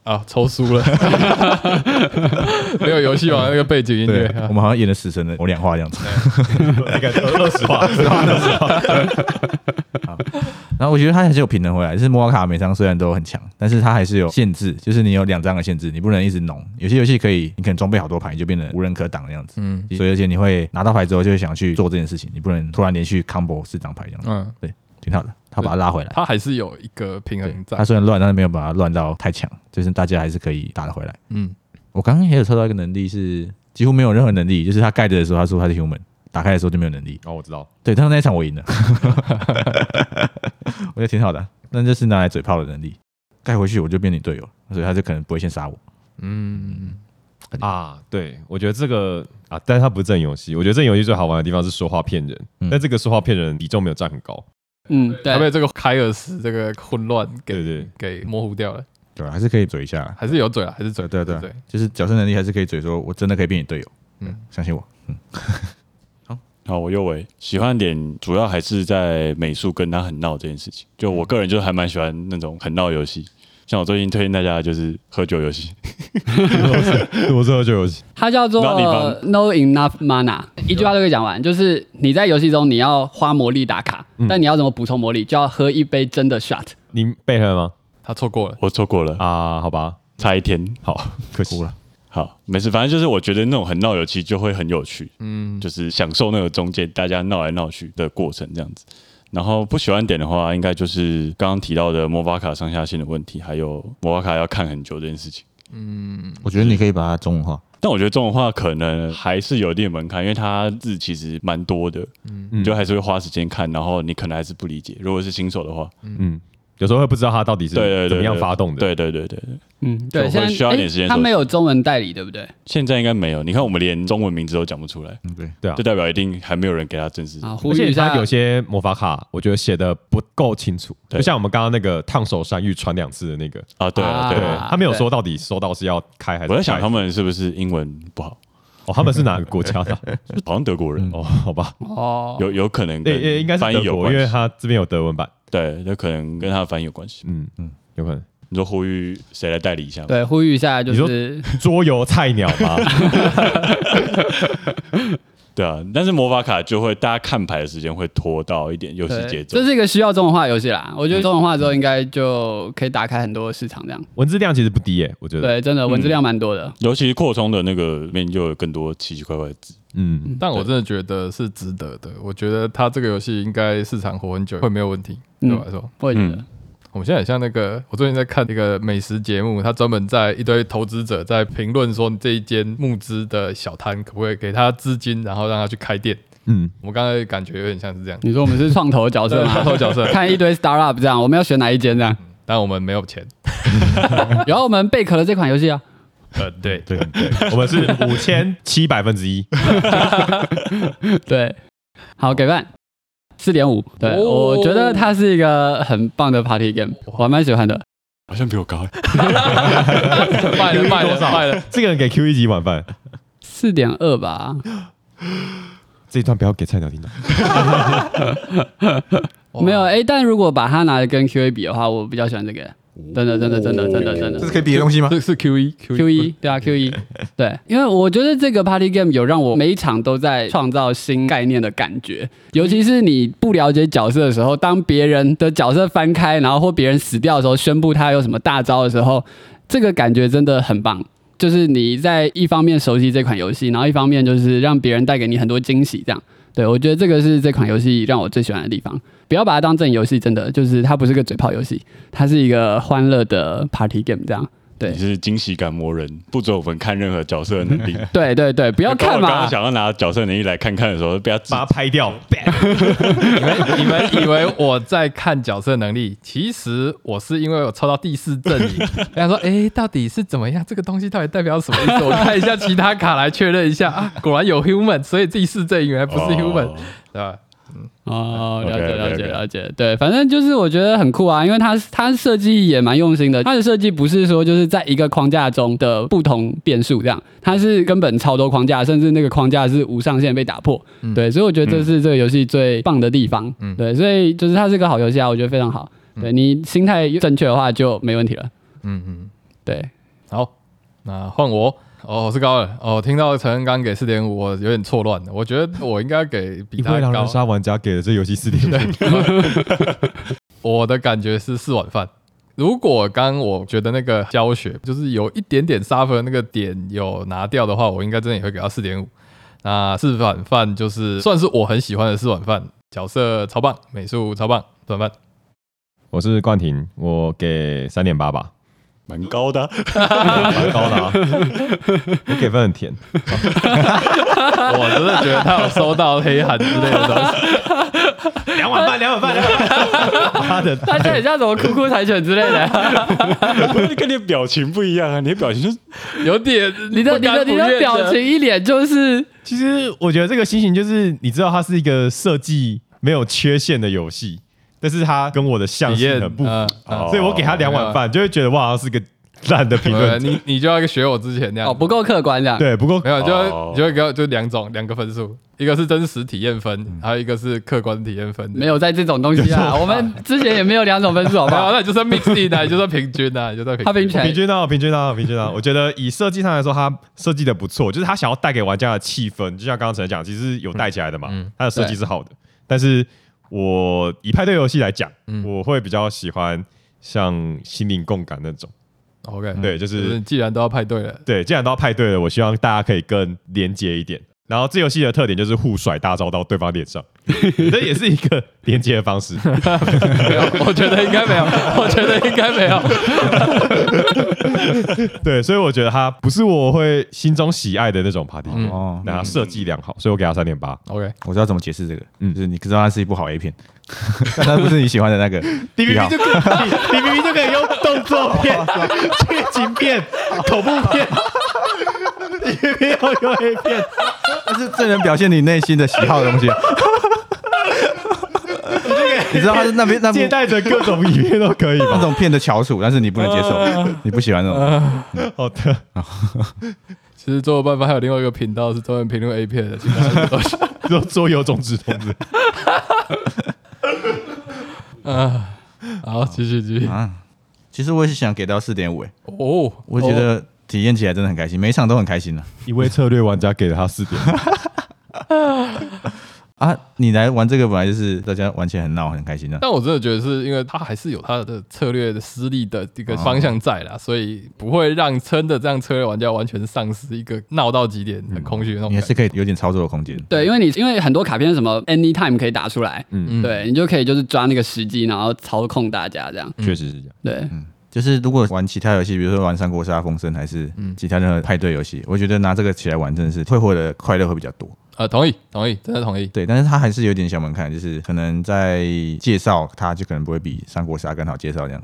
啊，抽输了，没有游戏王那个背景音对乐，，我们好像演了死神的我两话这样子。那个二十话，二十话，二十话。然后我觉得它还是有平衡回来，就是摩卡每张虽然都很强，但是它还是有限制，就是你有两张的限制，你不能一直弄。有些游戏可以，你可能装备好多牌，你就变得无人可挡的样子。嗯所以而且你会拿到牌之后就会想去做这件事情，你不能突然连续 combo 四张牌这样子，嗯，挺好的。他把他拉回来，他还是有一个平衡在他，虽然乱，但是没有把它乱到太强，就是大家还是可以打得回来。嗯，我刚刚也有抽到一个能力是几乎没有任何能力，就是他盖着的时候他说他是 human，打开的时候就没有能力。哦，我知道，对，但是那一场我赢了，我觉得挺好的。那这是拿来嘴炮的能力，盖回去我就变你队友了，所以他就可能不会先杀我。嗯，啊，对，我觉得这个啊，但是它不是正游戏。我觉得正游戏最好玩的地方是说话骗人，嗯但这个说话骗人比重没有占很高。嗯，对，他被这个凯尔斯这个混乱给对对，给模糊掉了，对，还是可以嘴一下，还是有嘴啊，还是嘴，对对对对，就是角色能力还是可以嘴说，我真的可以变你队友。嗯。嗯，相信我。嗯。好，我右维喜欢点主要还是在美术跟他很闹这件事情。就我个人就还蛮喜欢那种很闹游戏，像我最近推荐大家的就是喝酒游戏，我这就游戏，它叫做那你帮 No Enough Mana，一句话就可以讲完，就是你在游戏中你要花魔力打卡，但你要怎么补充魔力，就要喝一杯真的 shot。你背了吗？他错过了，我错过了，啊，好吧，差一天。好，可惜了。好，没事，反正就是我觉得那种很闹游戏就会很有趣，嗯，就是享受那个中间大家闹来闹去的过程这样子。然后不喜欢点的话，应该就是刚刚提到的魔法卡上下限的问题，还有魔法卡要看很久这件事情。嗯我觉得你可以把它中文化。但我觉得中文化可能还是有一定的门槛，因为它字其实蛮多的，嗯你就还是会花时间看，然后你可能还是不理解。如果是新手的话，嗯，有时候会不知道它到底是对对对，怎么样发动的。对对对对对，嗯，对，现在需要一点时间熟悉诶它没有中文代理，对不对？现在应该没有。你看，我们连中文名字都讲不出来，嗯对，对啊就，代表一定还没有人给他正式。啊，呼而吁一下，且它有些魔法卡，我觉得写的不够清楚，对就像我们刚刚那个烫手山芋传两次的那个，啊，对啊，对。他没有说到底收到是要开还是我在想他们是不是英文不好，哦，他们是哪个国家的？好像德国人，哦，好吧，哦，有有可能跟对，也应该是翻译德国，有。因为他这边有德文版，对，有可能跟他的翻译有关系。嗯嗯，有可能。你说呼吁谁来代理一下吗？对，呼吁一下，就是桌游菜鸟吗？对啊，但是魔法卡就会大家看牌的时间会拖到一点游戏对节奏这。是一个需要中文化的游戏啦。我觉得中文化之后应该就可以打开很多市场，这样。文字量其实不低耶，我觉得。对，真的文字量蛮多的。尤其是扩充的那个面就有更多奇奇怪怪的字。嗯，但我真的觉得是值得的。我觉得它这个游戏应该市场活很久，会没有问题。对嗯我来说，我也觉得嗯，我们现在很像那个，我最近在看一个美食节目，他专门在一堆投资者在评论说这一间募资的小摊可不可以给他资金，然后让他去开店。嗯，我刚才感觉有点像是这样，你说我们是创投角色吗？创投角色看一堆 startup 这样，我们要选哪一间这样？但我们没有钱。然后我们贝壳的这款游戏啊，呃，对，对对，我们是五千七百分之一，对，好给半，四点五。对，哦我觉得它是一个很棒的 party game，我还蛮喜欢的。好像比我高，卖了卖了卖了，这个人给 Q 一级晚饭，四点二吧，这一段不要给菜鸟听到。没有哎、但如果把它拿来跟 Q A 比的话，我比较喜欢这个，真的真的真的真的真的这是。可以比的东西吗？这是 Q 一 Q 一对啊 Q 一对，因为我觉得这个 Party Game 有让我每一场都在创造新概念的感觉，尤其是你不了解角色的时候，当别人的角色翻开，然后或别人死掉的时候，宣布他有什么大招的时候，这个感觉真的很棒。就是你在一方面熟悉这款游戏，然后一方面就是让别人带给你很多惊喜，这样。对我觉得这个是这款游戏让我最喜欢的地方。不要把它当正游戏，真的就是它不是个嘴炮游戏，它是一个欢乐的 Party Game 这样。对你是惊喜感魔人，不准我们看任何角色的能力。对对对，不要看嘛我刚刚。想要拿角色能力来看看的时候，不要把它拍掉，你 们你们以为我在看角色能力，其实我是因为我抽到第四阵营，想说，哎、到底是怎么样？这个东西到底代表什么意思？我看一下其他卡来确认一下啊，果然有 human，所以第四阵营原来不是 human，、哦对吧？哦，了解了解了解，对，反正就是我觉得很酷啊，因为它它设计也蛮用心的，它的设计不是说就是在一个框架中的不同变数这样，它是根本超多框架，甚至那个框架是无上限被打破，对，所以我觉得这是这个游戏最棒的地方，嗯。对，所以就是它是个好游戏啊，我觉得非常好，对你心态正确的话就没问题了，嗯嗯，对，好，那换我。哦，我是高二。哦，听到陈恩刚给四点五，我有点错乱。我觉得我应该给比他高。杀玩家给的这游戏四点五 我的感觉是四碗饭。如果刚我觉得那个教学就是有一点点沙分那个点有拿掉的话，我应该真的也会给到四点五。那四碗饭就是算是我很喜欢的四碗饭，角色超棒，美术超棒，四碗饭。我是冠廷，我给三点八吧，蛮高的啊。蛮高的啊。我给分很甜，我真的觉得他有收到黑函之类的东西。两碗饭，两碗饭，两碗饭。妈的，它就很像什么酷酷柴犬之类的，跟你的表情不一样啊，你的表情就是有点你的你的你的表情一脸就是其实我觉得这个心情就是，你知道它是一个设计没有缺陷的游戏，但是他跟我的象体验性很不符，呃哦所以我给他两碗饭，就会觉得我好像是个烂的评呃论。你你就要学我之前那样。哦不够客观的，对，不够没有，就哦。就会给我就两种两个分数，一个是真实体验分，还有一个是客观体验分。没有在这种东西啊，我们之前也没有两种分数，好不，好？那 你就算 mix in 啊，你就算平均的，你就算平均。他平均。平均到平均到平均到，我觉得以设计上来说，它设计的不错，就是他想要带给玩家的气氛，就像刚刚陈讲，其实有带起来的嘛，嗯。它的设计是好的。但是我以派对游戏来讲，嗯。我会比较喜欢像心灵共感那种，OK，对，就就是是既然都要派对了，对，既然都要派对了，我希望大家可以更连接一点。然后这游戏的特点就是互甩大招到对方脸上，这也是一个连接的方式。没有，我觉得应该没有，我觉得应该没有。对，所以我觉得它不是我会心中喜爱的那种 party，嗯。哦，那它设计良好，所以我给它三点八。OK，我知道怎么解释这个，嗯。就是你知道它是一部好 A 片，但它不是你喜欢的那个你明癖好。明就可以，你明明就可以用动作片、剧情片、恐怖片，你明明要用 A 片。但是最能表现你内心的喜好的东西。你知道他是那边那部借带着各种影片都可以那吧？种片的翘楚，但是你不能接受，你不喜欢那种。好的，其实做办法还有另外一个频道是专门评论 A 片的，其他东西。说桌游种子筒子，啊，好，继续继续。啊，其实我也是想给到四点五，哎，哦，我觉得体验起来真的很开心，每一场都很开心的。一位策略玩家给了他四点，啊，你来玩这个本来就是大家玩起来很闹很开心的。但我真的觉得是因为他还是有他的策略的失利的一个方向在啦，所以不会让真的这样策略玩家完全丧失一个闹到极点、很空虚的那种感觉。你还是可以有点操作的空间。对，因为你因为很多卡片什么 anytime 可以打出来，嗯，对你就可以就是抓那个时机，然后操控大家这样。确实是这样。对，就是如果玩其他游戏，比如说玩三国杀、风声，还是其他任何派对游戏，我觉得拿这个起来玩真的是会获得快乐会比较多。呃，同意，同意，真的同意。对，但是它还是有点小门槛，就是可能在介绍它就可能不会比三国杀更好介绍这样。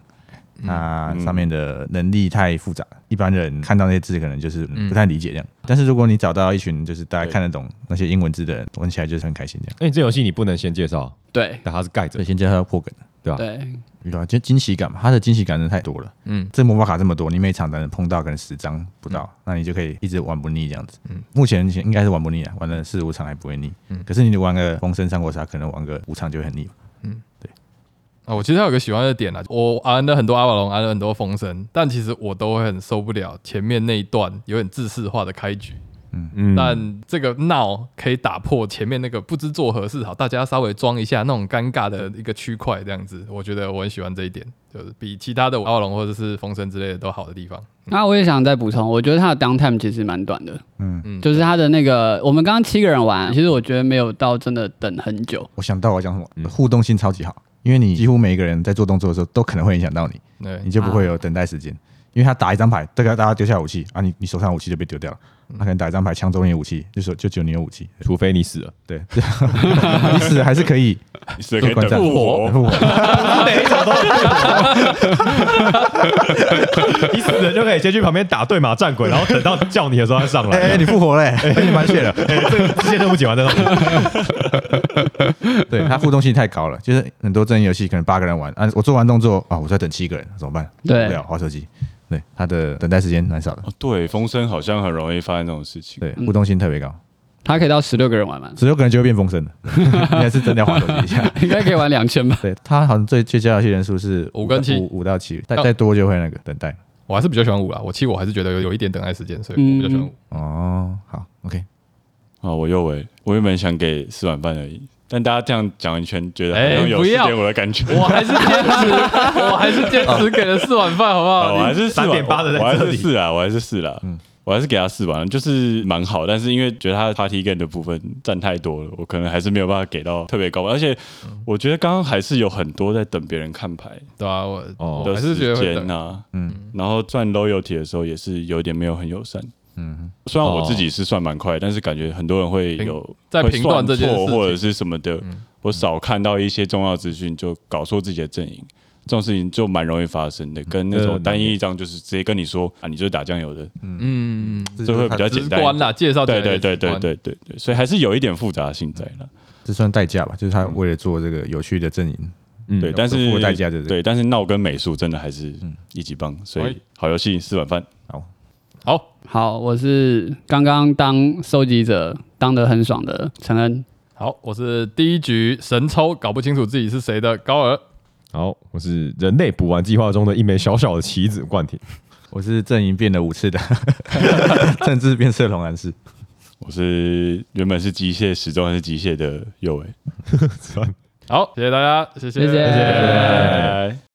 那上面的能力太复杂，一般人看到那些字可能就是不太理解这样。但是如果你找到一群就是大家看得懂那些英文字的人，玩起来就是很开心这样。哎，这游戏你不能先介绍，对，但它是盖着先介绍破梗，对吧？对，遇到就惊喜感嘛，它的惊喜感真的太多了。嗯，这魔法卡这么多，你每场可能碰到可能十张不到，那你就可以一直玩不腻这样子。嗯，目前应该是玩不腻啊，玩了四五场还不会腻。嗯，可是你玩个风声三国杀，可能玩个五场就很腻。嗯，对啊，我其实还有个喜欢的点啊，我玩了很多阿瓦隆，玩了很多风声，但其实我都会很受不了前面那一段有点自式化的开局。嗯，但这个闹可以打破前面那个不知作何事好，大家稍微装一下那种尴尬的一个区块，这样子，我觉得我很喜欢这一点，就是比其他的阿瓦隆或者是风声之类的都好的地方。那我也想再补充，我觉得它的 downtime 其实蛮短的，嗯。嗯。就是它的那个，我们刚刚七个人玩，其实我觉得没有到真的等很久。我想到我要讲什么，互动性超级好，因为你几乎每一个人在做动作的时候都可能会影响到你，对。你，就不会有等待时间。因为他打一张牌，大概大家丢下武器啊，你你手上武器就被丢掉了。他可能打一张牌抢走你的武器，就说就只有你有武器。除非你死了，对，你死了还是可以你死可以观战等复活，复活。每一种都你死了就可以先去旁边打对马战鬼，然后等到叫你的时候再上来哎，你复活嘞，被你满血了。哎，这个支线任务解完再上。对，它互动性太高了，就是很多真人游戏可能八个人玩啊，我做完动作啊，我在等七个人，怎么办？对不了，滑手机。对，它的等待时间蛮少的，哦，对，风声好像很容易发生这种事情。对，互动性特别高，他可以到十六个人玩嘛，十六个人就会变风声了，你还是真的要滑手机一下。应该可以玩两千吧。对，他好像最最佳游戏人数是五跟七五五到七，再再多就会那个等待。我还是比较喜欢五啊，我七我还是觉得有有一点等待时间，所以我比较喜欢五。哦，好，OK，啊，我又为我原本想给四碗饭而已，但大家这样讲一圈，觉得好哎像有四不要点我的感觉。我还是坚持，我还是坚持给了四碗饭，好不啊，好？我还是四碗3.8的在我还这里是四啦，我还是四啦。嗯，我还是给他四碗，就是蛮好，但是因为觉得他的 party game 的部分占太多了，我可能还是没有办法给到特别高。而且我觉得刚刚还是有很多在等别人看牌对啊，我哦我还是觉得的时。间呐，嗯然后赚 loyalty 的时候也是有点没有很友善。嗯，虽然我自己是算蛮快，但是感觉很多人会有会在评断这件事情。算错或者是什么的，我少看到一些重要资讯就搞错自己的阵营，这种事情就蛮容易发生的。跟那呃种单一一张就是直接跟你说啊，你就是打酱油的，嗯，这会比较简单一点。观啦，介绍对对对对对对对，所以还是有一点复杂性在了。这算代价吧？就是他为了做这个有趣的阵营，嗯。对，但付是的代价就是。对，但是闹跟美术真的还是一级棒，所哎以好游戏四碗饭。好，好，我是刚刚当收集者当得很爽的陈恩。好，我是第一局神抽，搞不清楚自己是谁的高尔。好，我是人类补完计划中的一枚小小的棋子冠廷。我是阵营变了五次的 政治变色龙男士。我是原本是机械，始终还是机械的右伟。好，谢谢大家，谢谢，谢谢拜拜